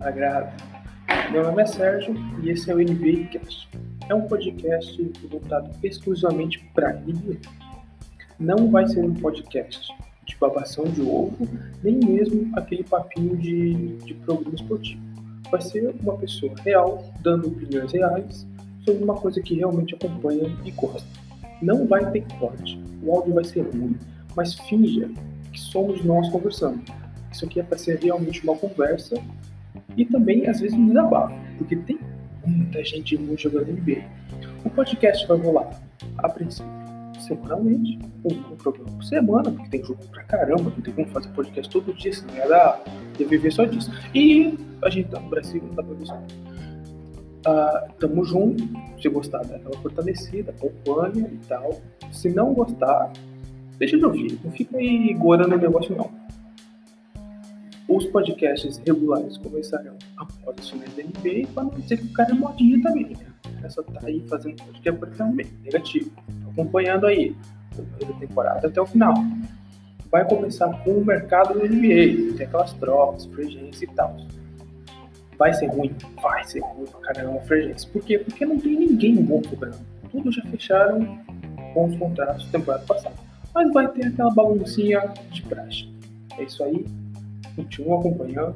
agrada. Meu nome é Sérgio e esse é o NBA Cast. É um podcast voltado exclusivamente para NBA. Não vai ser um podcast de babação de ovo, nem mesmo aquele papinho de, de programa esportivo. Vai ser uma pessoa real, dando opiniões reais sobre uma coisa que realmente acompanha e gosta. Não vai ter corte, o áudio vai ser ruim, mas finja que somos nós conversando. Isso aqui é para ser realmente uma conversa e também, às vezes, um desabafo, porque tem muita gente ruim jogando NBA. O podcast vai rolar, a princípio, semanalmente, um, programa por semana, porque tem jogo pra caramba, não tem como fazer podcast todo dia, senão ia dar, ia viver só disso. E a gente tá no Brasil, não dá pra ver só. Uh, tamo junto, se gostar daquela fortalecida, acompanha e tal. Se não gostar, deixa de ouvir, não fica aí gorando o negócio não. Os podcasts regulares começarão após as finais da NBA, para não dizer que o cara é modinha também. Né? É só tá aí fazendo podcast porque também, negativo. Acompanhando aí, da temporada até o final. Vai começar com o mercado da NBA, tem aquelas trocas, free e tal. Vai ser ruim? Vai ser ruim pra caramba free Por quê? Porque não tem ninguém bom cobrando. Tudo já fecharam com os contratos da temporada passada. Mas vai ter aquela baguncinha de praxe. É isso aí. Continua acompanhando.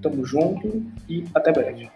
Tamo junto e até breve.